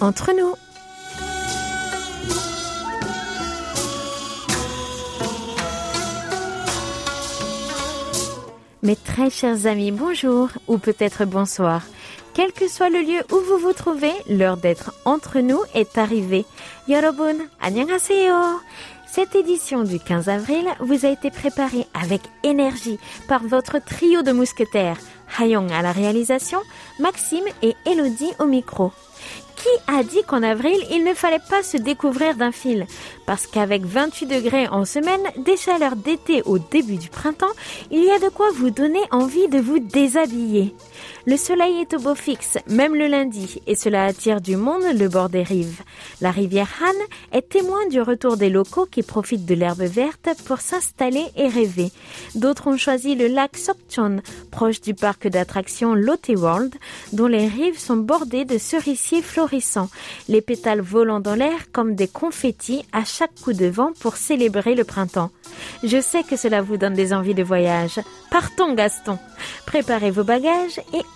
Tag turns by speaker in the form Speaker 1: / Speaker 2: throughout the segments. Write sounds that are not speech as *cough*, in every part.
Speaker 1: entre nous. Mes très chers amis, bonjour ou peut-être bonsoir. Quel que soit le lieu où vous vous trouvez, l'heure d'être entre nous est arrivée. Yorobun, annyeonghaseyo. Cette édition du 15 avril vous a été préparée avec énergie par votre trio de mousquetaires, Hayong à la réalisation, Maxime et Elodie au micro. Qui a dit qu'en avril, il ne fallait pas se découvrir d'un fil? Parce qu'avec 28 degrés en semaine, des chaleurs d'été au début du printemps, il y a de quoi vous donner envie de vous déshabiller. Le soleil est au beau fixe, même le lundi, et cela attire du monde le bord des rives. La rivière Han est témoin du retour des locaux qui profitent de l'herbe verte pour s'installer et rêver. D'autres ont choisi le lac Sokchon, proche du parc d'attractions Lotte World, dont les rives sont bordées de cerisiers florissants, les pétales volant dans l'air comme des confettis à chaque coup de vent pour célébrer le printemps. Je sais que cela vous donne des envies de voyage. Partons Gaston Préparez vos bagages et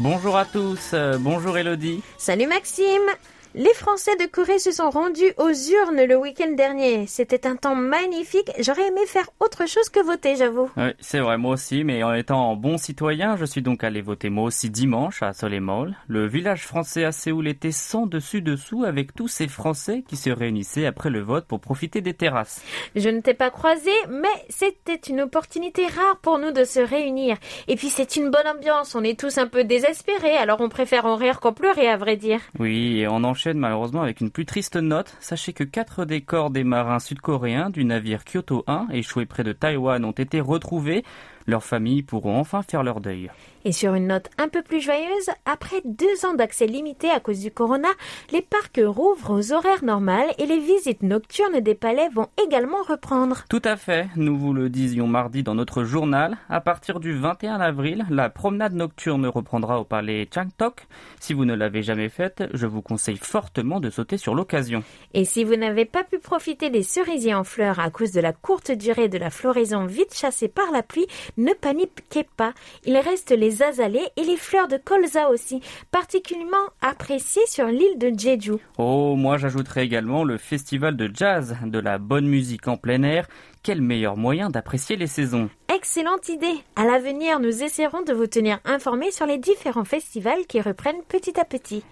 Speaker 2: Bonjour à tous, euh, bonjour Elodie.
Speaker 1: Salut Maxime les Français de Corée se sont rendus aux urnes le week-end dernier. C'était un temps magnifique. J'aurais aimé faire autre chose que voter, j'avoue.
Speaker 2: Oui, c'est vrai, moi aussi, mais en étant bon citoyen, je suis donc allé voter moi aussi dimanche à Soleimol. Le village français à Séoul était sans dessus-dessous avec tous ces Français qui se réunissaient après le vote pour profiter des terrasses.
Speaker 1: Je ne t'ai pas croisé, mais c'était une opportunité rare pour nous de se réunir. Et puis c'est une bonne ambiance, on est tous un peu désespérés, alors on préfère en rire qu'en pleurer, à vrai dire.
Speaker 2: Oui, et on en malheureusement avec une plus triste note. Sachez que quatre des corps des marins sud-coréens du navire Kyoto 1 échoué près de Taïwan ont été retrouvés. Leurs familles pourront enfin faire leur deuil.
Speaker 1: Et sur une note un peu plus joyeuse, après deux ans d'accès limité à cause du corona, les parcs rouvrent aux horaires normales et les visites nocturnes des palais vont également reprendre.
Speaker 2: Tout à fait, nous vous le disions mardi dans notre journal. À partir du 21 avril, la promenade nocturne reprendra au palais Changtok. Si vous ne l'avez jamais faite, je vous conseille fortement de sauter sur l'occasion.
Speaker 1: Et si vous n'avez pas pu profiter des cerisiers en fleurs à cause de la courte durée de la floraison vite chassée par la pluie, ne paniquez pas, il reste les azalées et les fleurs de colza aussi, particulièrement appréciées sur l'île de Jeju.
Speaker 2: Oh, moi j'ajouterais également le festival de jazz, de la bonne musique en plein air. Quel meilleur moyen d'apprécier les saisons
Speaker 1: Excellente idée À l'avenir, nous essaierons de vous tenir informés sur les différents festivals qui reprennent petit à petit.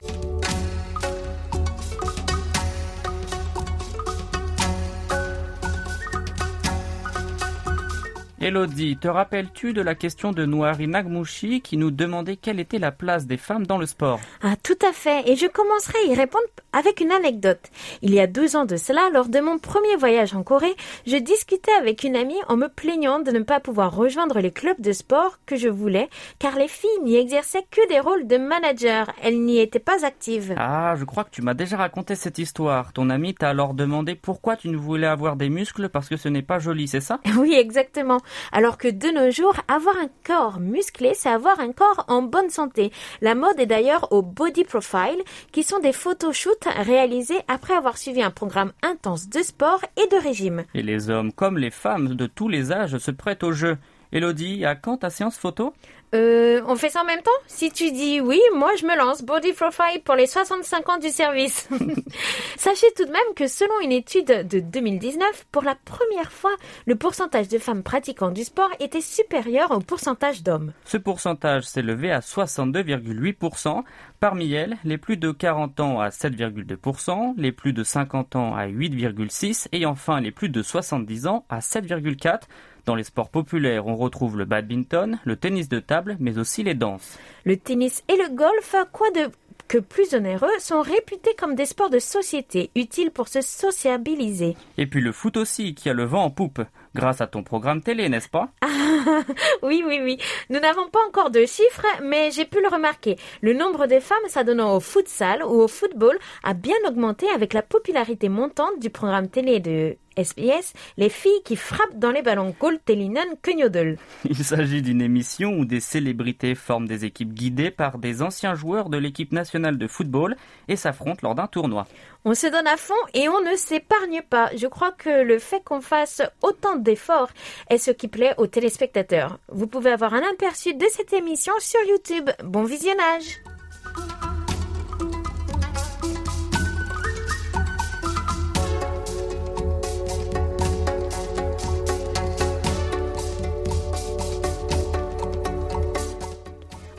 Speaker 2: Elodie, te rappelles-tu de la question de Noari Nagmouchi qui nous demandait quelle était la place des femmes dans le sport?
Speaker 1: Ah, tout à fait. Et je commencerai à y répondre avec une anecdote. Il y a deux ans de cela, lors de mon premier voyage en Corée, je discutais avec une amie en me plaignant de ne pas pouvoir rejoindre les clubs de sport que je voulais, car les filles n'y exerçaient que des rôles de manager. Elles n'y étaient pas actives.
Speaker 2: Ah, je crois que tu m'as déjà raconté cette histoire. Ton amie t'a alors demandé pourquoi tu ne voulais avoir des muscles parce que ce n'est pas joli, c'est ça? *laughs*
Speaker 1: Oui, exactement. Alors que de nos jours, avoir un corps musclé, c'est avoir un corps en bonne santé. La mode est d'ailleurs au body profile, qui sont des photoshoots réalisés après avoir suivi un programme intense de sport et de régime.
Speaker 2: Et les hommes comme les femmes de tous les âges se prêtent au jeu. Elodie, à quand ta séance photo
Speaker 1: euh, on fait ça en même temps Si tu dis oui, moi je me lance. Body Profile pour les 65 ans du service. *laughs* Sachez tout de même que selon une étude de 2019, pour la première fois, le pourcentage de femmes pratiquant du sport était supérieur au pourcentage d'hommes.
Speaker 2: Ce pourcentage s'est levé à 62,8%. Parmi elles, les plus de 40 ans à 7,2%, les plus de 50 ans à 8,6% et enfin les plus de 70 ans à 7,4%. Dans les sports populaires, on retrouve le badminton, le tennis de table, mais aussi les danses.
Speaker 1: Le tennis et le golf, quoi de que plus onéreux, sont réputés comme des sports de société, utiles pour se sociabiliser.
Speaker 2: Et puis le foot aussi, qui a le vent en poupe, grâce à ton programme télé, n'est-ce pas *laughs*
Speaker 1: oui, oui, oui. Nous n'avons pas encore de chiffres, mais j'ai pu le remarquer. Le nombre de femmes s'adonnant au futsal ou au football a bien augmenté avec la popularité montante du programme télé de SBS, les filles qui frappent dans les ballons Telinen Kunyodel. *laughs*
Speaker 2: Il s'agit d'une émission où des célébrités forment des équipes guidées par des anciens joueurs de l'équipe nationale de football et s'affrontent lors d'un tournoi.
Speaker 1: On se donne à fond et on ne s'épargne pas. Je crois que le fait qu'on fasse autant d'efforts est ce qui plaît aux téléspectateurs. Vous pouvez avoir un aperçu de cette émission sur YouTube. Bon visionnage!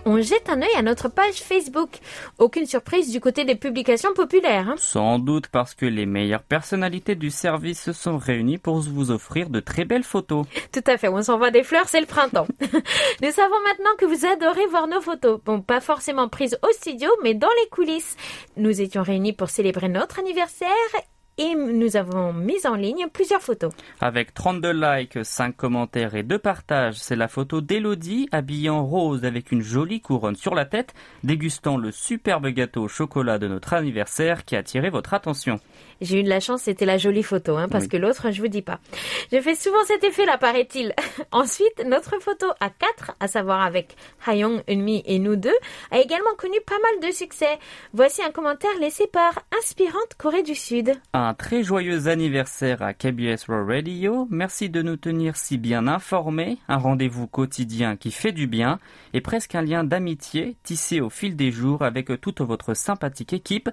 Speaker 1: On jette un œil à notre page Facebook. Aucune surprise du côté des publications populaires. Hein.
Speaker 2: Sans doute parce que les meilleures personnalités du service se sont réunies pour vous offrir de très belles photos.
Speaker 1: Tout à fait, on s'envoie des fleurs, c'est le printemps. *laughs* Nous savons maintenant que vous adorez voir nos photos. Bon, pas forcément prises au studio, mais dans les coulisses. Nous étions réunis pour célébrer notre anniversaire et nous avons mis en ligne plusieurs photos.
Speaker 2: Avec 32 likes, 5 commentaires et 2 partages, c'est la photo d'Elodie habillée en rose avec une jolie couronne sur la tête, dégustant le superbe gâteau au chocolat de notre anniversaire qui a attiré votre attention.
Speaker 1: J'ai eu de la chance, c'était la jolie photo, hein, parce que l'autre, je vous dis pas. Je fais souvent cet effet-là, paraît-il. *laughs* Ensuite, notre photo à 4, à savoir avec Hayong, Eunmi et nous deux, a également connu pas mal de succès. Voici un commentaire laissé par Inspirante Corée du Sud
Speaker 2: un très joyeux anniversaire à KBS World Radio. Merci de nous tenir si bien informés. Un rendez-vous quotidien qui fait du bien et presque un lien d'amitié tissé au fil des jours avec toute votre sympathique équipe.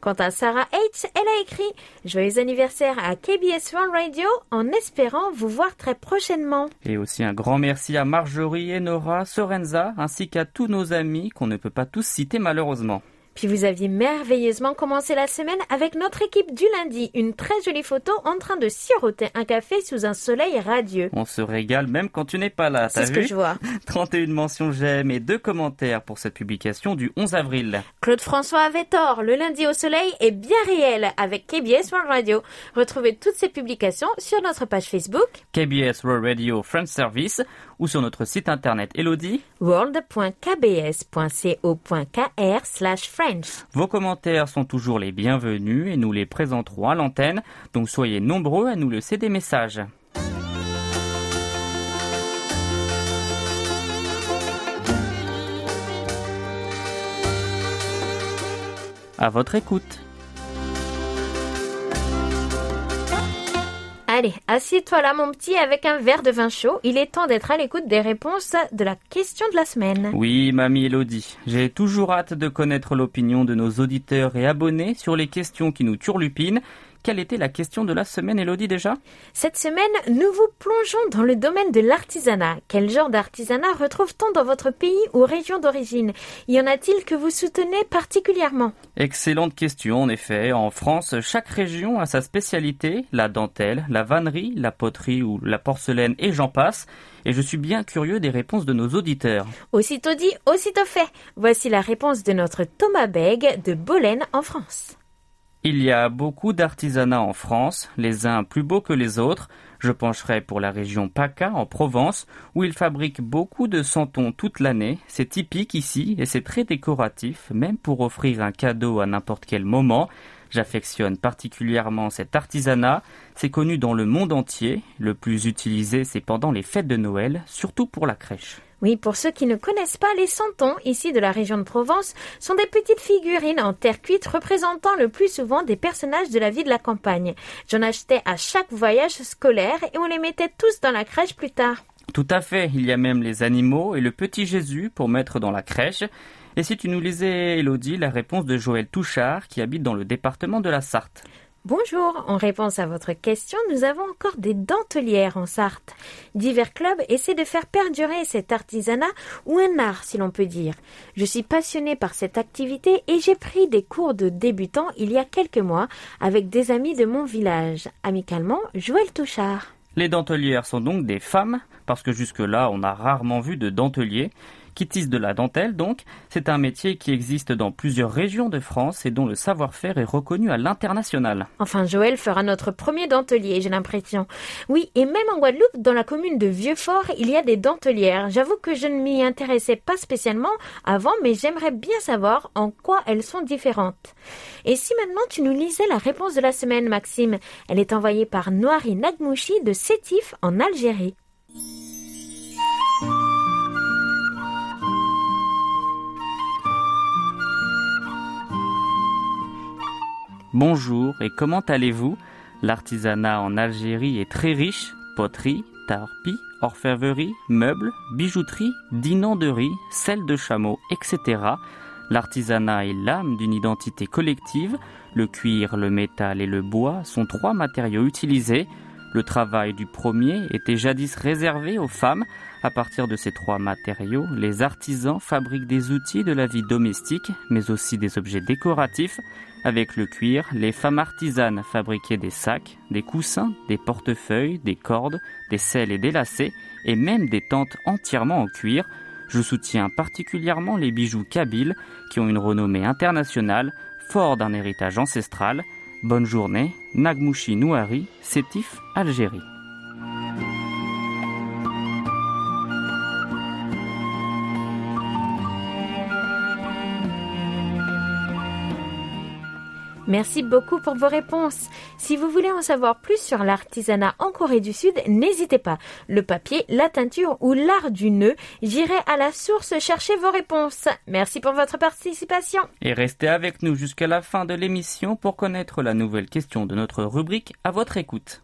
Speaker 1: Quant à Sarah H, elle a écrit Joyeux anniversaire à KBS World Radio en espérant vous voir très prochainement.
Speaker 2: Et aussi un grand merci à Marjorie et Nora Sorenza ainsi qu'à tous nos amis qu'on ne peut pas tous citer malheureusement.
Speaker 1: Puis vous aviez merveilleusement commencé la semaine avec notre équipe du lundi, une très jolie photo en train de siroter un café sous un soleil radieux.
Speaker 2: On se régale même quand tu n'es pas là,
Speaker 1: C'est ce que je vois. *laughs*
Speaker 2: 31 mentions j'aime et deux commentaires pour cette publication du 11 avril.
Speaker 1: Claude François avait tort, le lundi au soleil est bien réel avec KBS World Radio. Retrouvez toutes ces publications sur notre page Facebook
Speaker 2: KBS World Radio Friends Service ou sur notre site internet Elodie
Speaker 1: world.kbs.co.kr.
Speaker 2: Vos commentaires sont toujours les bienvenus et nous les présenterons à l'antenne, donc soyez nombreux à nous laisser des messages. À votre écoute.
Speaker 1: Allez, assieds-toi là, mon petit, avec un verre de vin chaud. Il est temps d'être à l'écoute des réponses de la question de la semaine.
Speaker 2: Oui, mamie Elodie. J'ai toujours hâte de connaître l'opinion de nos auditeurs et abonnés sur les questions qui nous turlupinent quelle était la question de la semaine, Elodie, déjà?
Speaker 1: Cette semaine, nous vous plongeons dans le domaine de l'artisanat. Quel genre d'artisanat retrouve-t-on dans votre pays ou région d'origine? Y en a-t-il que vous soutenez particulièrement?
Speaker 2: Excellente question, en effet. En France, chaque région a sa spécialité, la dentelle, la vannerie, la poterie ou la porcelaine et j'en passe. Et je suis bien curieux des réponses de nos auditeurs.
Speaker 1: Aussitôt dit, aussitôt fait. Voici la réponse de notre Thomas Beg de Bolène en France.
Speaker 2: Il y a beaucoup d'artisanats en France, les uns plus beaux que les autres. Je pencherai pour la région PACA en Provence, où ils fabriquent beaucoup de santons toute l'année. C'est typique ici et c'est très décoratif, même pour offrir un cadeau à n'importe quel moment. J'affectionne particulièrement cet artisanat. C'est connu dans le monde entier. Le plus utilisé, c'est pendant les fêtes de Noël, surtout pour la crèche.
Speaker 1: Oui, pour ceux qui ne connaissent pas, les santons, ici de la région de Provence, sont des petites figurines en terre cuite représentant le plus souvent des personnages de la vie de la campagne. J'en achetais à chaque voyage scolaire et on les mettait tous dans la crèche plus tard.
Speaker 2: Tout à fait, il y a même les animaux et le petit Jésus pour mettre dans la crèche. Et si tu nous lisais, Elodie, la réponse de Joël Touchard qui habite dans le département de la Sarthe.
Speaker 1: Bonjour, en réponse à votre question, nous avons encore des dentelières en Sarthe. Divers clubs essaient de faire perdurer cet artisanat ou un art si l'on peut dire. Je suis passionnée par cette activité et j'ai pris des cours de débutants il y a quelques mois avec des amis de mon village. Amicalement, Joël Touchard.
Speaker 2: Les dentelières sont donc des femmes, parce que jusque-là on a rarement vu de denteliers. Qui tissent de la dentelle donc. C'est un métier qui existe dans plusieurs régions de France et dont le savoir-faire est reconnu à l'international.
Speaker 1: Enfin, Joël fera notre premier dentelier, j'ai l'impression. Oui, et même en Guadeloupe, dans la commune de Vieux-Fort, il y a des dentelières. J'avoue que je ne m'y intéressais pas spécialement avant, mais j'aimerais bien savoir en quoi elles sont différentes. Et si maintenant tu nous lisais la réponse de la semaine, Maxime? Elle est envoyée par Noiri Nagmouchi de Sétif en Algérie.
Speaker 2: Bonjour et comment allez-vous? L'artisanat en Algérie est très riche, poterie, tarpie, orfèvrerie, meubles, bijouterie, dinanderie, sel de chameau, etc. L'artisanat est l'âme d'une identité collective. Le cuir, le métal et le bois sont trois matériaux utilisés. Le travail du premier était jadis réservé aux femmes. À partir de ces trois matériaux, les artisans fabriquent des outils de la vie domestique, mais aussi des objets décoratifs. Avec le cuir, les femmes artisanes fabriquaient des sacs, des coussins, des portefeuilles, des cordes, des selles et des lacets, et même des tentes entièrement en cuir. Je soutiens particulièrement les bijoux kabyles qui ont une renommée internationale, fort d'un héritage ancestral. Bonne journée, Nagmouchi Nouari, Sétif, Algérie.
Speaker 1: Merci beaucoup pour vos réponses. Si vous voulez en savoir plus sur l'artisanat en Corée du Sud, n'hésitez pas. Le papier, la teinture ou l'art du nœud, j'irai à la source chercher vos réponses. Merci pour votre participation.
Speaker 2: Et restez avec nous jusqu'à la fin de l'émission pour connaître la nouvelle question de notre rubrique à votre écoute.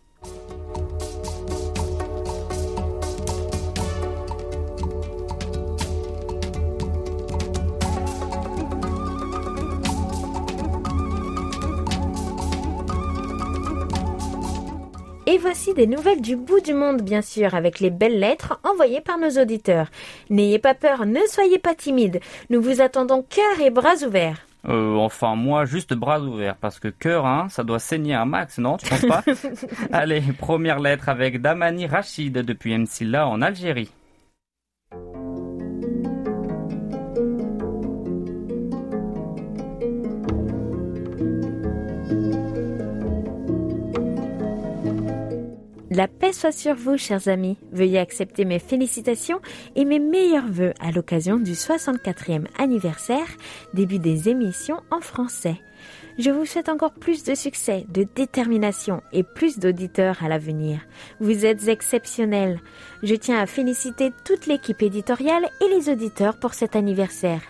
Speaker 1: Et voici des nouvelles du bout du monde, bien sûr, avec les belles lettres envoyées par nos auditeurs. N'ayez pas peur, ne soyez pas timide. Nous vous attendons cœur et bras ouverts.
Speaker 2: Euh, enfin, moi, juste bras ouverts, parce que cœur, hein, ça doit saigner un max, non Tu penses pas *laughs* Allez, première lettre avec Damani Rachid depuis Msila en Algérie.
Speaker 1: La paix soit sur vous, chers amis. Veuillez accepter mes félicitations et mes meilleurs voeux à l'occasion du 64e anniversaire, début des émissions en français. Je vous souhaite encore plus de succès, de détermination et plus d'auditeurs à l'avenir. Vous êtes exceptionnels. Je tiens à féliciter toute l'équipe éditoriale et les auditeurs pour cet anniversaire.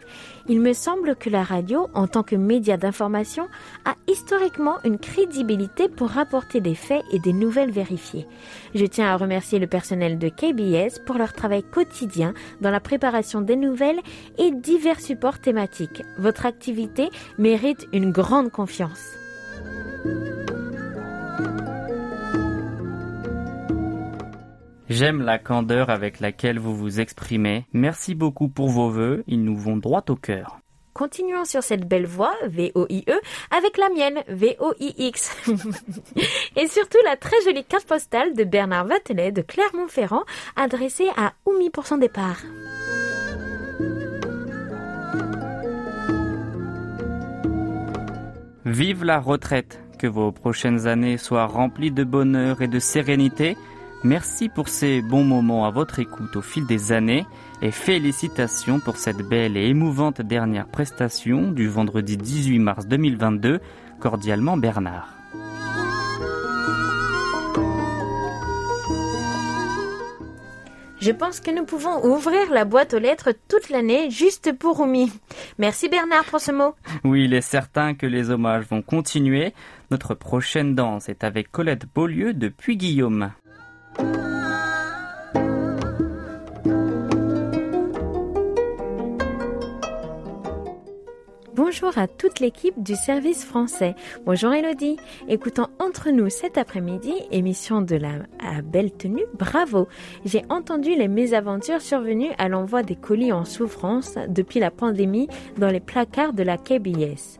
Speaker 1: Il me semble que la radio, en tant que média d'information, a historiquement une crédibilité pour rapporter des faits et des nouvelles vérifiées. Je tiens à remercier le personnel de KBS pour leur travail quotidien dans la préparation des nouvelles et divers supports thématiques. Votre activité mérite une grande confiance.
Speaker 2: J'aime la candeur avec laquelle vous vous exprimez. Merci beaucoup pour vos vœux, ils nous vont droit au cœur.
Speaker 1: Continuons sur cette belle voix, V-O-I-E, avec la mienne, V-O-I-X. *laughs* Et surtout la très jolie carte postale de Bernard Vatelet de Clermont-Ferrand, adressée à Oumi pour son départ.
Speaker 2: Vive la retraite, que vos prochaines années soient remplies de bonheur et de sérénité. Merci pour ces bons moments à votre écoute au fil des années et félicitations pour cette belle et émouvante dernière prestation du vendredi 18 mars 2022. Cordialement Bernard.
Speaker 1: Je pense que nous pouvons ouvrir la boîte aux lettres toute l'année juste pour Oumi. Merci Bernard pour ce mot.
Speaker 2: Oui, il est certain que les hommages vont continuer. Notre prochaine danse est avec Colette Beaulieu de Puy-Guillaume.
Speaker 1: Bonjour à toute l'équipe du service français. Bonjour Elodie. Écoutons entre nous cet après-midi, émission de la belle tenue, bravo. J'ai entendu les mésaventures survenues à l'envoi des colis en souffrance depuis la pandémie dans les placards de la KBS.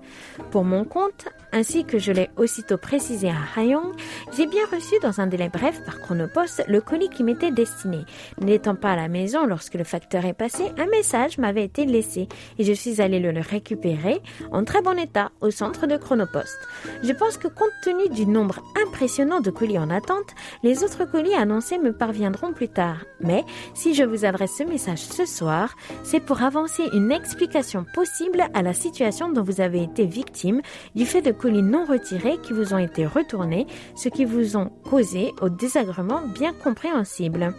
Speaker 1: Pour mon compte, ainsi que je l'ai aussitôt précisé à Hayong, j'ai bien reçu dans un délai bref par Chronopost le colis qui m'était destiné. N'étant pas à la maison lorsque le facteur est passé, un message m'avait été laissé et je suis allé le récupérer en très bon état au centre de Chronopost. Je pense que compte tenu du nombre impressionnant de colis en attente, les autres colis annoncés me parviendront plus tard. Mais si je vous adresse ce message ce soir, c'est pour avancer une explication possible à la situation dont vous avez été victime du fait de colis non retirés qui vous ont été retournés, ce qui vous ont causé au désagrément bien compréhensible.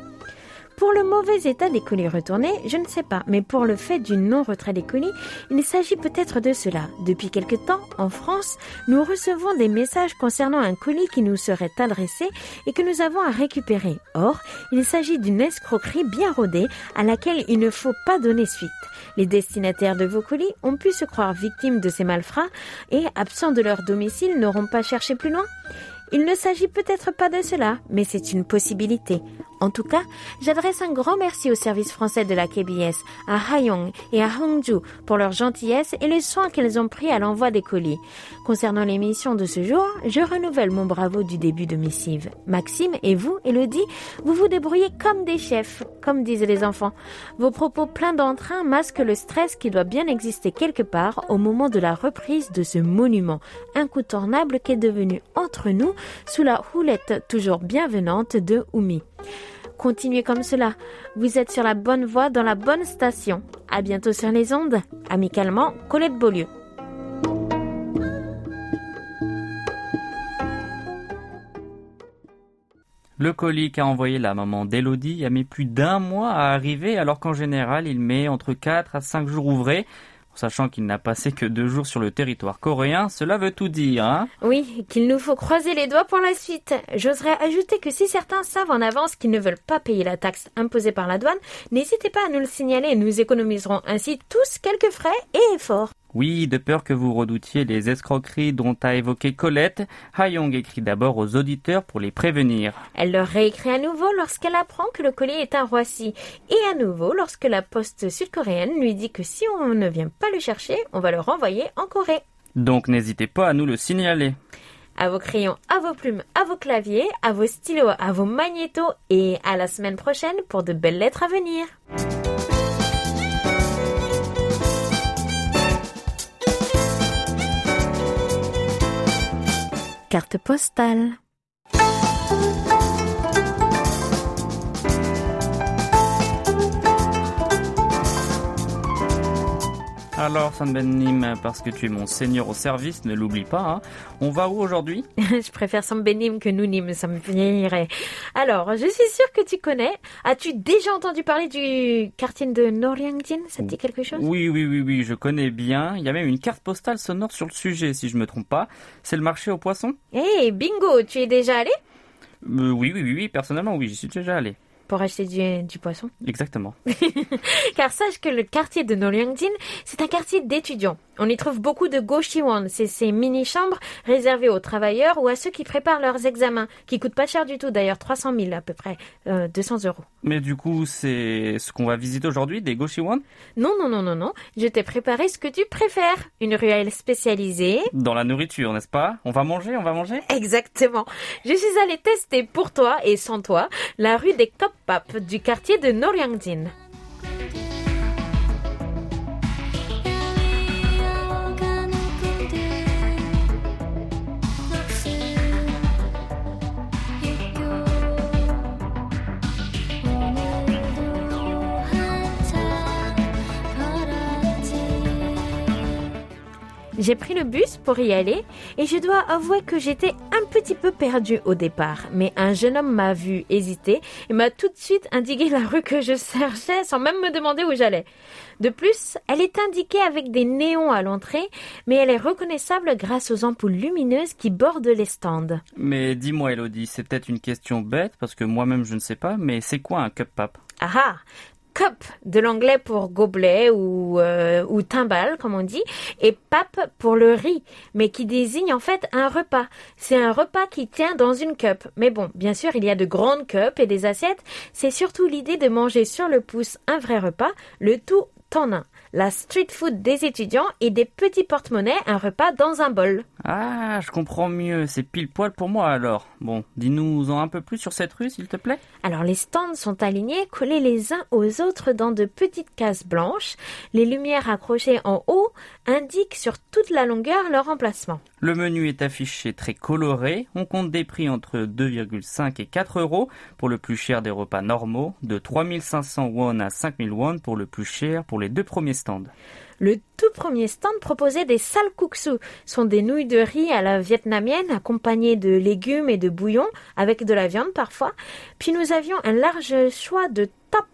Speaker 1: Pour le mauvais état des colis retournés, je ne sais pas, mais pour le fait du non-retrait des colis, il s'agit peut-être de cela. Depuis quelque temps, en France, nous recevons des messages concernant un colis qui nous serait adressé et que nous avons à récupérer. Or, il s'agit d'une escroquerie bien rodée à laquelle il ne faut pas donner suite. Les destinataires de vos colis ont pu se croire victimes de ces malfrats et, absents de leur domicile, n'auront pas cherché plus loin. Il ne s'agit peut-être pas de cela, mais c'est une possibilité. En tout cas, j'adresse un grand merci au service français de la KBS, à Hayong et à Hongju pour leur gentillesse et les soins qu'elles ont pris à l'envoi des colis. Concernant l'émission de ce jour, je renouvelle mon bravo du début de missive. Maxime et vous, Elodie, vous vous débrouillez comme des chefs, comme disent les enfants. Vos propos pleins d'entrain masquent le stress qui doit bien exister quelque part au moment de la reprise de ce monument incontournable qu'est devenu nous sous la houlette toujours bienvenante de Oumi. Continuez comme cela. Vous êtes sur la bonne voie dans la bonne station. À bientôt sur les ondes. Amicalement, Colette Beaulieu.
Speaker 2: Le colis qu'a envoyé la maman d'Elodie a mis plus d'un mois à arriver alors qu'en général il met entre 4 à 5 jours ouvrés. Sachant qu'il n'a passé que deux jours sur le territoire coréen, cela veut tout dire, hein
Speaker 1: Oui, qu'il nous faut croiser les doigts pour la suite. J'oserais ajouter que si certains savent en avance qu'ils ne veulent pas payer la taxe imposée par la douane, n'hésitez pas à nous le signaler et nous économiserons ainsi tous quelques frais et efforts.
Speaker 2: Oui, de peur que vous redoutiez les escroqueries dont a évoqué Colette, Hayong écrit d'abord aux auditeurs pour les prévenir.
Speaker 1: Elle leur réécrit à nouveau lorsqu'elle apprend que le colis est à Roissy et à nouveau lorsque la poste sud-coréenne lui dit que si on ne vient pas le chercher, on va le renvoyer en Corée.
Speaker 2: Donc n'hésitez pas à nous le signaler.
Speaker 1: À vos crayons, à vos plumes, à vos claviers, à vos stylos, à vos magnétos et à la semaine prochaine pour de belles lettres à venir. Carte postale.
Speaker 2: Alors, San Benim, parce que tu es mon seigneur au service, ne l'oublie pas. Hein. On va où aujourd'hui? *laughs*
Speaker 1: Je préfère San Benim que Nounim, ça me viendrait. Alors, je suis sûre que tu connais. As-tu déjà entendu parler du quartier de Noryangjin Ça te dit quelque chose?
Speaker 2: Oui, oui, oui, oui, je connais bien. Il y a même une carte postale sonore sur le sujet, si je me trompe pas. C'est le marché aux poissons?
Speaker 1: Eh, bingo Tu es déjà allé?
Speaker 2: Euh, oui, oui, oui, oui, personnellement, oui, j'y suis déjà allé
Speaker 1: pour acheter du, du poisson.
Speaker 2: Exactement. *laughs*
Speaker 1: Car sache que le quartier de Noryangjin, c'est un quartier d'étudiants. On y trouve beaucoup de goshiwon, c'est ces mini-chambres réservées aux travailleurs ou à ceux qui préparent leurs examens, qui coûtent pas cher du tout d'ailleurs, 300 000 à peu près, euh, 200 euros.
Speaker 2: Mais du coup, c'est ce qu'on va visiter aujourd'hui, des goshiwon
Speaker 1: Non, non, non, non, non. Je t'ai préparé ce que tu préfères. Une ruelle spécialisée.
Speaker 2: Dans la nourriture, n'est-ce pas? On va manger, on va manger?
Speaker 1: Exactement. Je suis allée tester pour toi et sans toi la rue des Du quartier de Noryangjin. J'ai pris le bus pour y aller et je dois avouer que j'étais un petit peu perdue au départ. Mais un jeune homme m'a vu hésiter et m'a tout de suite indiqué la rue que je cherchais sans même me demander où j'allais. De plus, elle est indiquée avec des néons à l'entrée, mais elle est reconnaissable grâce aux ampoules lumineuses qui bordent les stands.
Speaker 2: Mais dis-moi Elodie, c'est peut-être une question bête parce que moi-même je ne sais pas, mais c'est quoi un cup pap?
Speaker 1: Ah ah cup de l'anglais pour gobelet ou, euh, ou timbale comme on dit et pap pour le riz mais qui désigne en fait un repas. C'est un repas qui tient dans une cup. Mais bon, bien sûr, il y a de grandes cups et des assiettes. C'est surtout l'idée de manger sur le pouce un vrai repas, le tout en un. La street food des étudiants et des petits porte-monnaies, un repas dans un bol.
Speaker 2: Ah, je comprends mieux, c'est pile poil pour moi alors. Bon, dis-nous en un peu plus sur cette rue, s'il te plaît.
Speaker 1: Alors les stands sont alignés, collés les uns aux autres dans de petites cases blanches. Les lumières accrochées en haut indiquent sur toute la longueur leur emplacement.
Speaker 2: Le menu est affiché très coloré. On compte des prix entre 2,5 et 4 euros pour le plus cher des repas normaux, de 3500 won à 5000 won pour le plus cher pour les deux premiers stands.
Speaker 1: Le tout premier stand proposait des salkuksu, sont des nouilles de riz à la vietnamienne accompagnées de légumes et de bouillon avec de la viande parfois. Puis nous avions un large choix de top.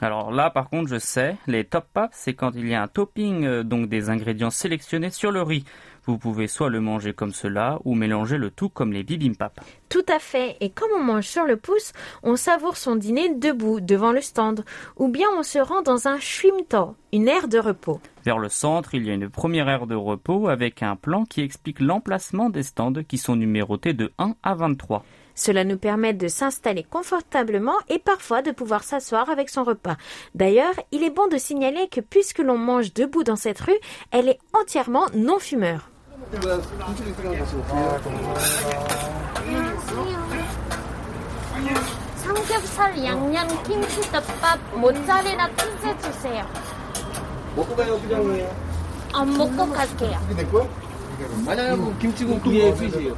Speaker 2: Alors là, par contre, je sais, les top pap, c'est quand il y a un topping, euh, donc des ingrédients sélectionnés sur le riz. Vous pouvez soit le manger comme cela ou mélanger le tout comme les bibimbap.
Speaker 1: Tout à fait. Et comme on mange sur le pouce, on savoure son dîner debout devant le stand. Ou bien on se rend dans un shrimto, une aire de repos.
Speaker 2: Vers le centre, il y a une première aire de repos avec un plan qui explique l'emplacement des stands qui sont numérotés de 1 à 23.
Speaker 1: Cela nous permet de s'installer confortablement et parfois de pouvoir s'asseoir avec son repas. D'ailleurs, il est bon de signaler que puisque l'on mange debout dans cette rue, elle est entièrement non fumeur. 안녕하세요.
Speaker 3: 삼겹살 양념 김치덮밥 모짜렐라 피자 주세요.
Speaker 4: 먹고 가요, 그냥.
Speaker 3: 안 먹고 갈게요.
Speaker 4: 만약에 그 김치국 위에 주세요.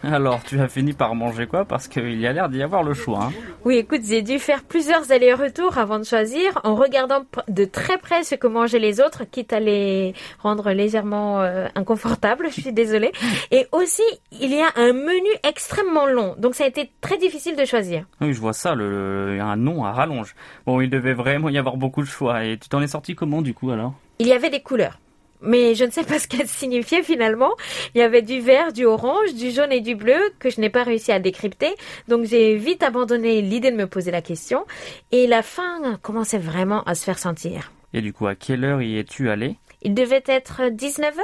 Speaker 4: *laughs*
Speaker 2: Alors, tu as fini par manger quoi? Parce qu'il y a l'air d'y avoir le choix. hein.
Speaker 1: Oui, écoute, j'ai dû faire plusieurs allers-retours avant de choisir, en regardant de très près ce que mangeaient les autres, quitte à les rendre légèrement euh, inconfortables, je suis désolée. *laughs* Et aussi, il y a un menu extrêmement long, donc ça a été très difficile de choisir.
Speaker 2: Oui, je vois ça, le, un nom à rallonge. Bon, il devait vraiment y avoir beaucoup de choix. Et tu t'en es sorti comment du coup alors?
Speaker 1: Il y avait des couleurs. Mais je ne sais pas *laughs* ce qu'elles signifiaient finalement. Il y avait du vert, du orange, du jaune et du bleu que je n'ai pas réussi à décrypter. Donc j'ai vite abandonné l'idée de me poser la question. Et la faim commençait vraiment à se faire sentir.
Speaker 2: Et du coup, à quelle heure y es-tu allé?
Speaker 1: Il devait être 19h,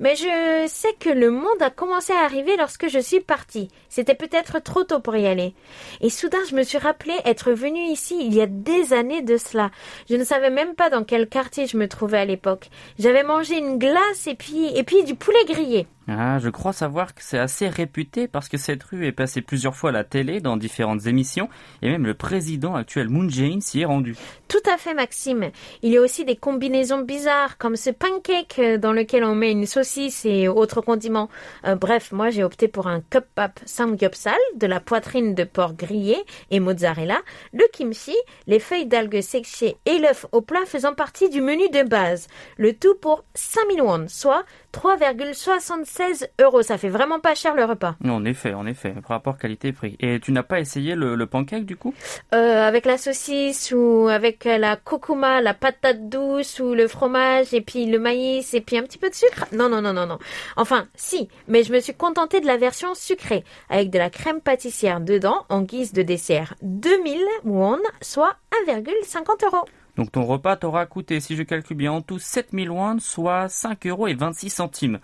Speaker 1: mais je sais que le monde a commencé à arriver lorsque je suis partie. C'était peut-être trop tôt pour y aller. Et soudain, je me suis rappelé être venue ici il y a des années de cela. Je ne savais même pas dans quel quartier je me trouvais à l'époque. J'avais mangé une glace et puis, et puis du poulet grillé.
Speaker 2: Ah, je crois savoir que c'est assez réputé parce que cette rue est passée plusieurs fois à la télé dans différentes émissions et même le président actuel Moon Jae-in s'y est rendu.
Speaker 1: Tout à fait, Maxime. Il y a aussi des combinaisons bizarres, comme ce pancake euh, dans lequel on met une saucisse et autres condiments. Euh, bref, moi j'ai opté pour un cup-pap samgyeopsal, de la poitrine de porc grillé et mozzarella, le kimchi, les feuilles d'algues séchées et l'œuf au plat faisant partie du menu de base. Le tout pour 5000 won, soit 3,76 euros. Ça fait vraiment pas cher le repas.
Speaker 2: En effet, en effet, rapport qualité-prix. Et tu n'as pas essayé le, le pancake du coup?
Speaker 1: Euh, avec la saucisse ou avec la kokuma, la patate douce ou le fromage et puis le maïs et puis un petit peu de sucre? Non, non, non, non, non. Enfin, si, mais je me suis contentée de la version sucrée avec de la crème pâtissière dedans en guise de dessert. 2000 won, soit 1,50 euros.
Speaker 2: Donc ton repas t'aura coûté, si je calcule bien, en tout 7000 won, soit 5 euros et 26 centimes.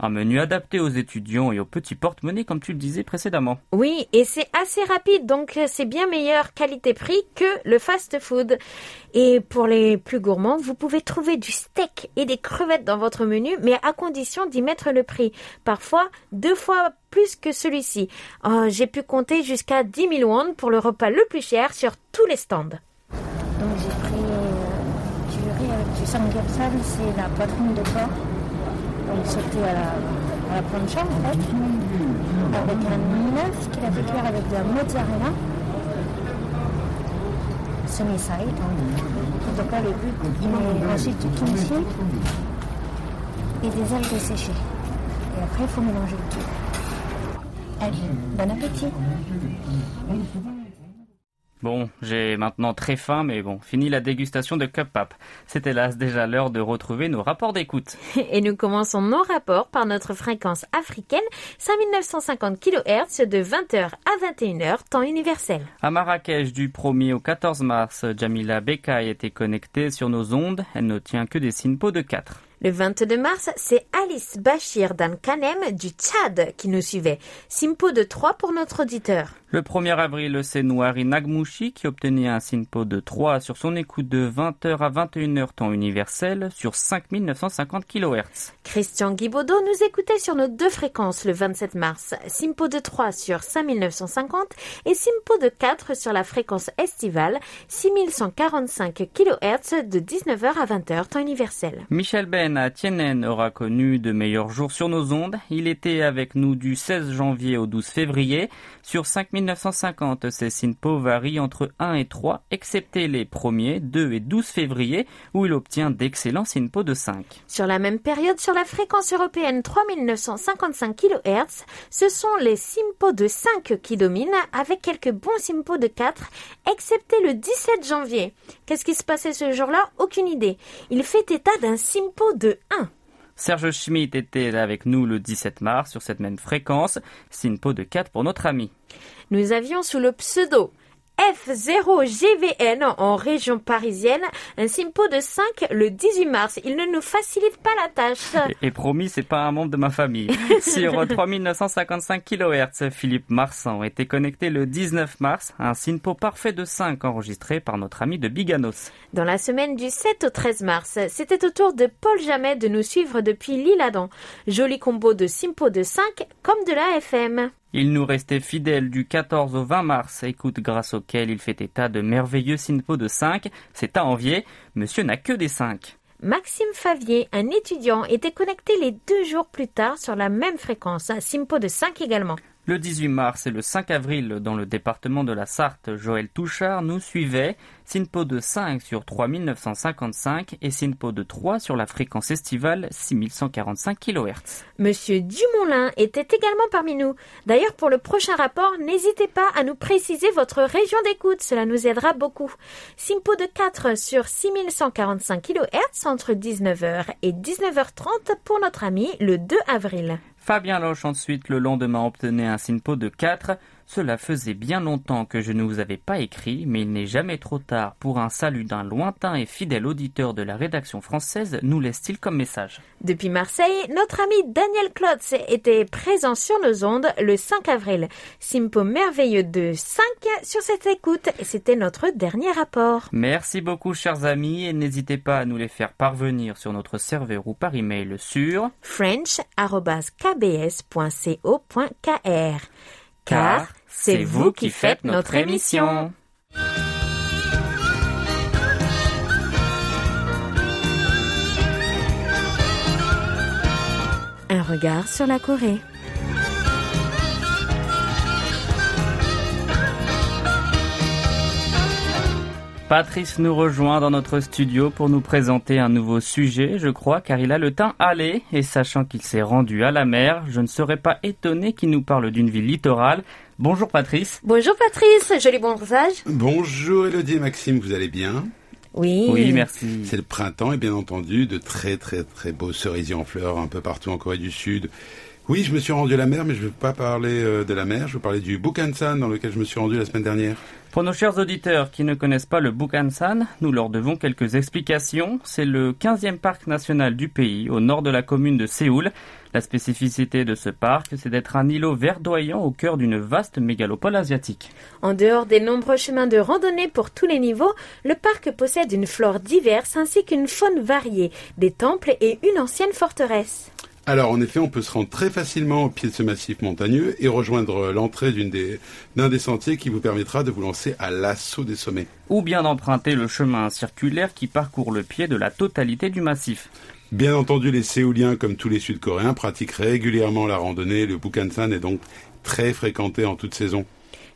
Speaker 2: Un menu adapté aux étudiants et aux petits porte-monnaies comme tu le disais précédemment.
Speaker 1: Oui, et c'est assez rapide, donc euh, c'est bien meilleure qualité-prix que le fast-food. Et pour les plus gourmands, vous pouvez trouver du steak et des crevettes dans votre menu, mais à condition d'y mettre le prix. Parfois, deux fois plus que celui-ci. Oh, J'ai pu compter jusqu'à 10 000 won pour le repas le plus cher sur tous les stands.
Speaker 3: Donc j'ai pris euh, du c'est la poitrine de porc. Donc c'était à la, à la plancha en fait, avec un œuf qu'il a fait avec de la mozzarella. Semi-side. Donc là, le but, mais ensuite du kimchi et des algues séchées. Et après, il faut mélanger le tout. Allez, bon appétit
Speaker 2: Bon, j'ai maintenant très faim, mais bon, fini la dégustation de Cup Pap. C'est hélas déjà l'heure de retrouver nos rapports d'écoute. *laughs*
Speaker 1: Et nous commençons nos rapports par notre fréquence africaine, 5950 kHz de 20h à 21h, temps universel.
Speaker 2: À Marrakech, du 1er au 14 mars, Jamila Beka a été connectée sur nos ondes. Elle ne tient que des SINPO de 4.
Speaker 1: Le 22 mars, c'est Alice Bachir Dan Kanem du Tchad qui nous suivait. Simpo de 3 pour notre auditeur.
Speaker 2: Le 1er avril, c'est Noari Nagmouchi qui obtenait un SINPO de 3 sur son écoute de 20h à 21h temps universel sur 5950 kHz.
Speaker 1: Christian Guibaudot nous écoutait sur nos deux fréquences le 27 mars. SIMPO de 3 sur 5950 et SIMPO de 4 sur la fréquence estivale 6145 kHz de 19h à 20h temps universel.
Speaker 2: Michel Ben Tienen aura connu de meilleurs jours sur nos ondes. Il était avec nous du 16 janvier au 12 février. Sur 5950, ses SINPO varient entre 1 et 3, excepté les premiers 2 et 12 février où il obtient d'excellents SINPO de 5.
Speaker 1: Sur la même période, sur la fréquence européenne 3955 kHz, ce sont les SIMPO de 5 qui dominent, avec quelques bons SIMPO de 4, excepté le 17 janvier. Qu'est-ce qui se passait ce jour-là? Aucune idée. Il fait état d'un SIMPO de 1.
Speaker 2: Serge Schmitt était avec nous le 17 mars sur cette même fréquence, SINPO de 4 pour notre ami.
Speaker 1: Nous avions sous le pseudo F0GVN en région parisienne, un simpo de 5 le 18 mars. Il ne nous facilite pas la tâche.
Speaker 2: Et, et promis, c'est pas un membre de ma famille. *laughs* Sur 3955 kHz, Philippe Marsan était connecté le 19 mars, un simpo parfait de 5 enregistré par notre ami de Biganos.
Speaker 1: Dans la semaine du 7 au 13 mars, c'était au tour de Paul Jamet de nous suivre depuis l'Île-Adam. Joli combo de simpo de 5 comme de la FM.
Speaker 2: Il nous restait fidèle du 14 au 20 mars, écoute grâce auquel il fait état de merveilleux SINPO de 5. C'est à envier, monsieur n'a que des 5.
Speaker 1: Maxime Favier, un étudiant, était connecté les deux jours plus tard sur la même fréquence, un SIMPO de 5 également.
Speaker 2: Le 18 mars et le 5 avril, dans le département de la Sarthe, Joël Touchard nous suivait. SINPO de 5 sur 3955 et SINPO de 3 sur la fréquence estivale 6145 kHz.
Speaker 1: Monsieur Dumoulin était également parmi nous. D'ailleurs, pour le prochain rapport, n'hésitez pas à nous préciser votre région d'écoute, cela nous aidera beaucoup. SIMPO de 4 sur 6145 kHz entre 19h et 19h30 pour notre ami le 2 avril.
Speaker 2: Fabien Loche ensuite le lendemain obtenait un SINPO de 4. Cela faisait bien longtemps que je ne vous avais pas écrit, mais il n'est jamais trop tard pour un salut d'un lointain et fidèle auditeur de la rédaction française, nous laisse-t-il comme message.
Speaker 1: Depuis Marseille, notre ami Daniel Klotz était présent sur nos ondes le 5 avril. Simpo merveilleux de 5 sur cette écoute et c'était notre dernier rapport.
Speaker 2: Merci beaucoup chers amis et n'hésitez pas à nous les faire parvenir sur notre serveur ou par email sur
Speaker 1: french.kbs.co.kr car c'est vous qui faites notre émission. Un regard sur la Corée.
Speaker 2: Patrice nous rejoint dans notre studio pour nous présenter un nouveau sujet, je crois, car il a le teint allé, et sachant qu'il s'est rendu à la mer, je ne serais pas étonné qu'il nous parle d'une ville littorale. Bonjour Patrice.
Speaker 1: Bonjour Patrice, joli bon visage.
Speaker 5: Bonjour Elodie et Maxime, vous allez bien?
Speaker 1: Oui.
Speaker 2: Oui, merci.
Speaker 5: C'est le printemps et bien entendu de très très très beaux cerisiers en fleurs un peu partout en Corée du Sud. Oui, je me suis rendu à la mer, mais je ne veux pas parler euh, de la mer, je veux parler du Bukhansan dans lequel je me suis rendu la semaine dernière.
Speaker 2: Pour nos chers auditeurs qui ne connaissent pas le Bukhansan, nous leur devons quelques explications. C'est le 15e parc national du pays, au nord de la commune de Séoul. La spécificité de ce parc, c'est d'être un îlot verdoyant au cœur d'une vaste mégalopole asiatique.
Speaker 1: En dehors des nombreux chemins de randonnée pour tous les niveaux, le parc possède une flore diverse ainsi qu'une faune variée, des temples et une ancienne forteresse.
Speaker 5: Alors en effet, on peut se rendre très facilement au pied de ce massif montagneux et rejoindre l'entrée des- d'un des sentiers qui vous permettra de vous lancer à l'assaut des sommets.
Speaker 2: Ou bien d'emprunter le chemin circulaire qui parcourt le pied de la totalité du massif.
Speaker 5: Bien entendu, les Séouliens, comme tous les Sud-Coréens, pratiquent régulièrement la randonnée. Le Bukhansan est donc très fréquenté en toute saison.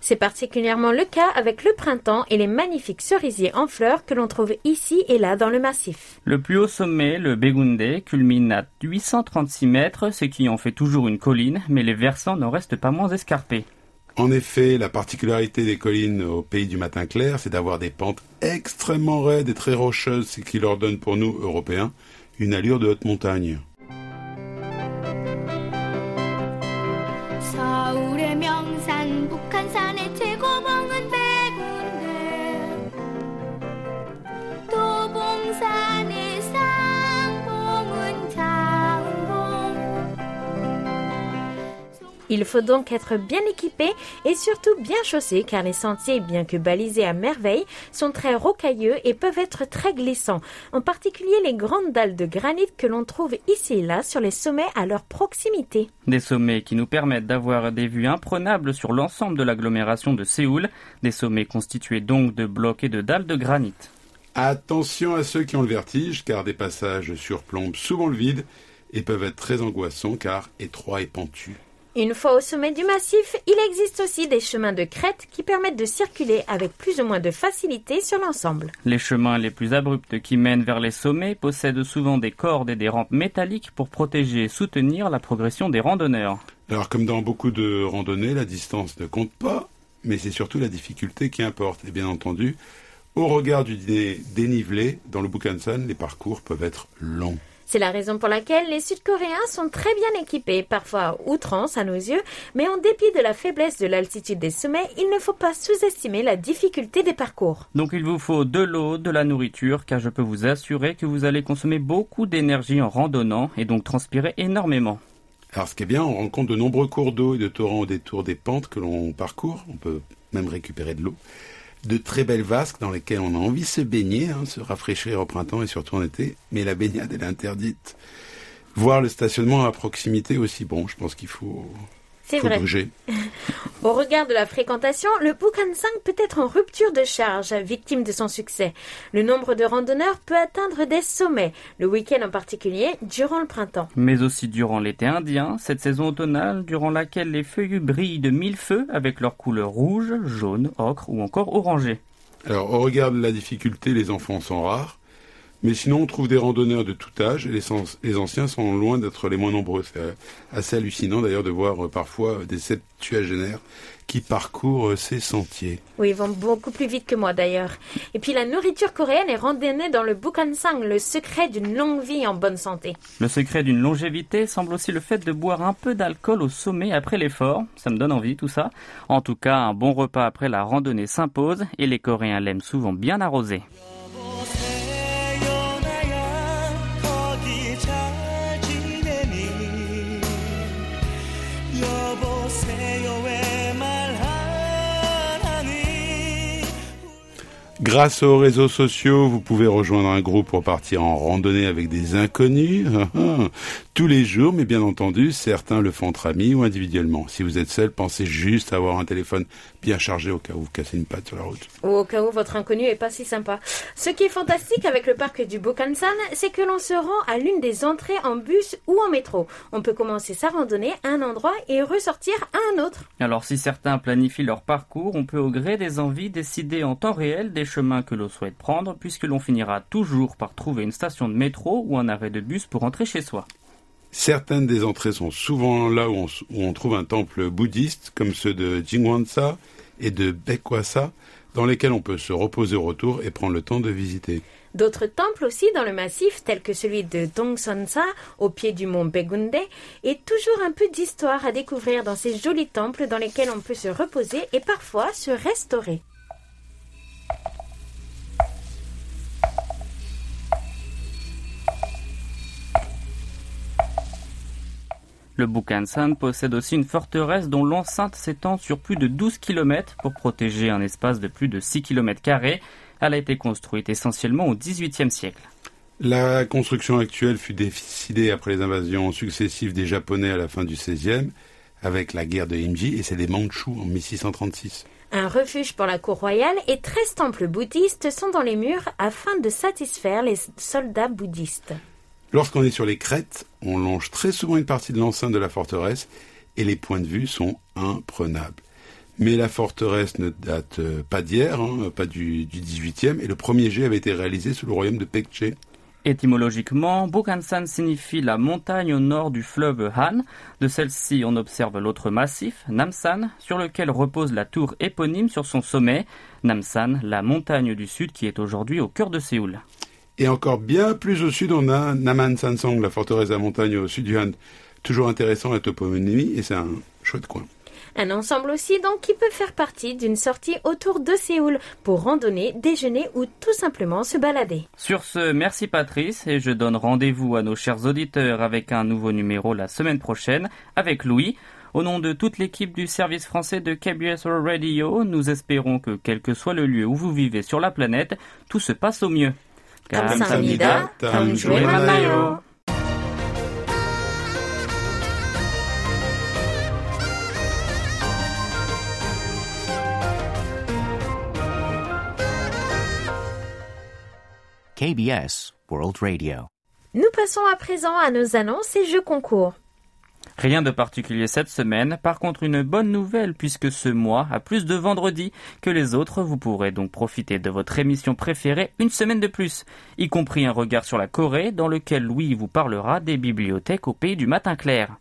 Speaker 1: C'est particulièrement le cas avec le printemps et les magnifiques cerisiers en fleurs que l'on trouve ici et là dans le massif.
Speaker 2: Le plus haut sommet, le Begunde, culmine à 836 mètres, ce qui en fait toujours une colline, mais les versants n'en restent pas moins escarpés.
Speaker 5: En effet, la particularité des collines au pays du matin clair, c'est d'avoir des pentes extrêmement raides et très rocheuses, ce qui leur donne pour nous, Européens, une allure de haute montagne.
Speaker 1: Il faut donc être bien équipé et surtout bien chaussé car les sentiers, bien que balisés à merveille, sont très rocailleux et peuvent être très glissants, en particulier les grandes dalles de granit que l'on trouve ici et là sur les sommets à leur proximité.
Speaker 2: Des sommets qui nous permettent d'avoir des vues imprenables sur l'ensemble de l'agglomération de Séoul, des sommets constitués donc de blocs et de dalles de granit.
Speaker 5: Attention à ceux qui ont le vertige, car des passages surplombent souvent le vide et peuvent être très angoissants car étroits et pentus.
Speaker 1: Une fois au sommet du massif, il existe aussi des chemins de crête qui permettent de circuler avec plus ou moins de facilité sur l'ensemble.
Speaker 2: Les chemins les plus abrupts qui mènent vers les sommets possèdent souvent des cordes et des rampes métalliques pour protéger et soutenir la progression des randonneurs.
Speaker 5: Alors comme dans beaucoup de randonnées, la distance ne compte pas, mais c'est surtout la difficulté qui importe. Et bien entendu, au regard du dé- dénivelé, dans le Bukhansan, les parcours peuvent être longs.
Speaker 1: C'est la raison pour laquelle les Sud-Coréens sont très bien équipés, parfois à outrance à nos yeux, mais en dépit de la faiblesse de l'altitude des sommets, il ne faut pas sous-estimer la difficulté des parcours.
Speaker 2: Donc il vous faut de l'eau, de la nourriture, car je peux vous assurer que vous allez consommer beaucoup d'énergie en randonnant et donc transpirer énormément.
Speaker 5: Alors ce qui est bien, on rencontre de nombreux cours d'eau et de torrents au détour des pentes que l'on parcourt. On peut même récupérer de l'eau. De très belles vasques dans lesquelles on a envie de se baigner, hein, se rafraîchir au printemps et surtout en été. Mais la baignade, elle est interdite. Voir le stationnement à proximité aussi. Bon, je pense qu'il faut,
Speaker 1: C'est vrai.
Speaker 5: bouger. *laughs*
Speaker 1: Au regard de la fréquentation, le Bukhansang peut être en rupture de charge, victime de son succès. Le nombre de randonneurs peut atteindre des sommets, le week-end en particulier, durant le printemps.
Speaker 2: Mais aussi durant l'été indien, cette saison automnale durant laquelle les feuillus brillent de mille feux avec leurs couleurs rouge, jaune, ocre ou encore orangé.
Speaker 5: Alors, au regard de la difficulté, les enfants sont rares. Mais sinon, on trouve des randonneurs de tout âge et les, sens- les anciens sont loin d'être les moins nombreux. C'est euh, assez hallucinant d'ailleurs de voir euh, parfois euh, des septuagénaires qui parcourent ces sentiers.
Speaker 1: Oui, ils vont beaucoup plus vite que moi d'ailleurs. Et puis la nourriture coréenne est randonnée dans le Bukhansang, le secret d'une longue vie en bonne santé.
Speaker 2: Le secret d'une longévité semble aussi le fait de boire un peu d'alcool au sommet après l'effort. Ça me donne envie tout ça. En tout cas, un bon repas après la randonnée s'impose et les Coréens l'aiment souvent bien arrosé.
Speaker 5: Grâce aux réseaux sociaux, vous pouvez rejoindre un groupe pour partir en randonnée avec des inconnus tous les jours, mais bien entendu, certains le font entre amis ou individuellement. Si vous êtes seul, pensez juste à avoir un téléphone bien chargé au cas où vous cassez une patte sur la route.
Speaker 1: Ou au cas où votre inconnu est pas si sympa. Ce qui est fantastique avec le parc du Bukhansan, c'est que l'on se rend à l'une des entrées en bus ou en métro. On peut commencer sa randonnée à un endroit et ressortir à un autre.
Speaker 2: Alors si certains planifient leur parcours, on peut au gré des envies décider en temps réel des chemins que l'on souhaite prendre puisque l'on finira toujours par trouver une station de métro ou un arrêt de bus pour rentrer chez soi.
Speaker 5: Certaines des entrées sont souvent là où on, trouve un temple bouddhiste, comme ceux de Jingwansa et de Baekwasa, dans lesquels on peut se reposer au retour et prendre le temps de visiter.
Speaker 1: D'autres temples aussi dans le massif, tels que celui de Dongsansa, au pied du mont Begunde, et toujours un peu d'histoire à découvrir dans ces jolis temples dans lesquels on peut se reposer et parfois se restaurer.
Speaker 2: Le Bukhansan possède aussi une forteresse dont l'enceinte s'étend sur plus de 12 km pour protéger un espace de plus de 6 km. Elle a été construite essentiellement au XVIIIe siècle.
Speaker 5: La construction actuelle fut décidée après les invasions successives des Japonais à la fin du XVIe, avec la guerre de Imji, et c'est des Mandchous en 1636.
Speaker 1: Un refuge pour la cour royale et 13 temples bouddhistes sont dans les murs afin de satisfaire les soldats bouddhistes.
Speaker 5: Lorsqu'on est sur les crêtes, on longe très souvent une partie de l'enceinte de la forteresse et les points de vue sont imprenables. Mais la forteresse ne date euh, pas d'hier, hein, pas du, du 18e, et le premier jet avait été réalisé sous le royaume de Pekche.
Speaker 2: Étymologiquement, Bukhansan signifie la montagne au nord du fleuve Han. De celle-ci, on observe l'autre massif, Namsan, sur lequel repose la tour éponyme sur son sommet. Namsan, la montagne du sud qui est aujourd'hui au cœur de Séoul.
Speaker 5: Et encore bien plus au sud, on a Naman Sansong, la forteresse à la montagne au sud du Han. Toujours intéressant la toponymie, et c'est un chouette coin.
Speaker 1: Un ensemble aussi donc qui peut faire partie d'une sortie autour de Séoul pour randonner, déjeuner ou tout simplement se balader.
Speaker 2: Sur ce, merci Patrice et je donne rendez-vous à nos chers auditeurs avec un nouveau numéro la semaine prochaine avec Louis. Au nom de toute l'équipe du service français de KBS Radio, nous espérons que quel que soit le lieu où vous vivez sur la planète, tout se passe au mieux.
Speaker 1: 감사합니다. 다음 주에 만나요.
Speaker 6: KBS World Radio.
Speaker 1: Nous passons à présent à nos annonces et jeux concours.
Speaker 2: Rien de particulier cette semaine, par contre une bonne nouvelle puisque ce mois a plus de vendredis que les autres, vous pourrez donc profiter de votre émission préférée une semaine de plus, y compris un regard sur la Corée dans lequel Louis vous parlera des bibliothèques au pays du matin clair.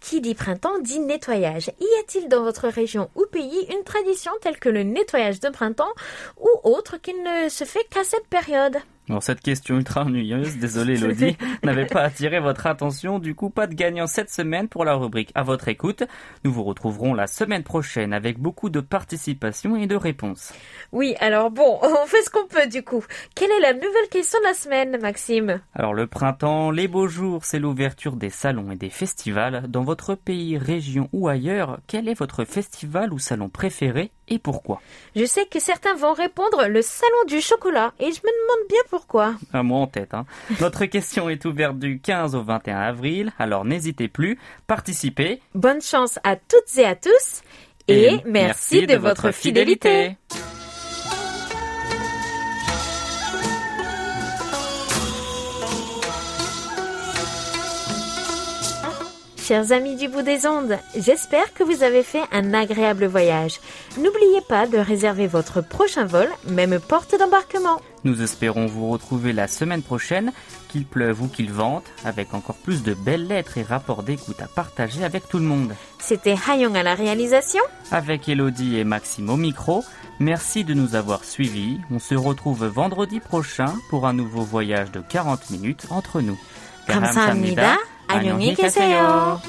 Speaker 1: Qui dit printemps dit nettoyage. Y a-t-il dans votre région ou pays une tradition telle que le nettoyage de printemps ou autre qui ne se fait qu'à cette période?
Speaker 2: Bon, cette question ultra ennuyeuse, désolé *laughs* Elodie, n'avait pas attiré votre attention, du coup pas de gagnant cette semaine pour la rubrique à votre écoute. Nous vous retrouverons la semaine prochaine avec beaucoup de participation et de réponses.
Speaker 1: Oui, alors bon, *laughs* on fait ce qu'on peut du coup. Quelle est la nouvelle question de la semaine, Maxime?
Speaker 2: Alors le printemps, les beaux jours, c'est l'ouverture des salons et des festivals. Dans votre pays, région ou ailleurs, quel est votre festival ou salon préféré? Et pourquoi
Speaker 1: Je sais que certains vont répondre le salon du chocolat et je me demande bien pourquoi.
Speaker 2: Un mot en tête. Hein. Notre question est ouverte du 15 au 21 avril, alors n'hésitez plus, participez.
Speaker 1: Bonne chance à toutes et à tous et, merci, de, votre fidélité. Chers amis du bout des ondes, j'espère que vous avez fait un agréable voyage. N'oubliez pas de réserver votre prochain vol, même porte d'embarquement.
Speaker 2: Nous espérons vous retrouver la semaine prochaine, qu'il pleuve ou qu'il vente, avec encore plus de belles lettres et rapports d'écoute à partager avec tout le monde.
Speaker 1: C'était Hayong à la réalisation.
Speaker 2: Avec Elodie et Maxime au micro, merci de nous avoir suivis. On se retrouve vendredi prochain pour un nouveau voyage de 40 minutes entre nous.
Speaker 1: 감사합니다. 안녕히 계세요.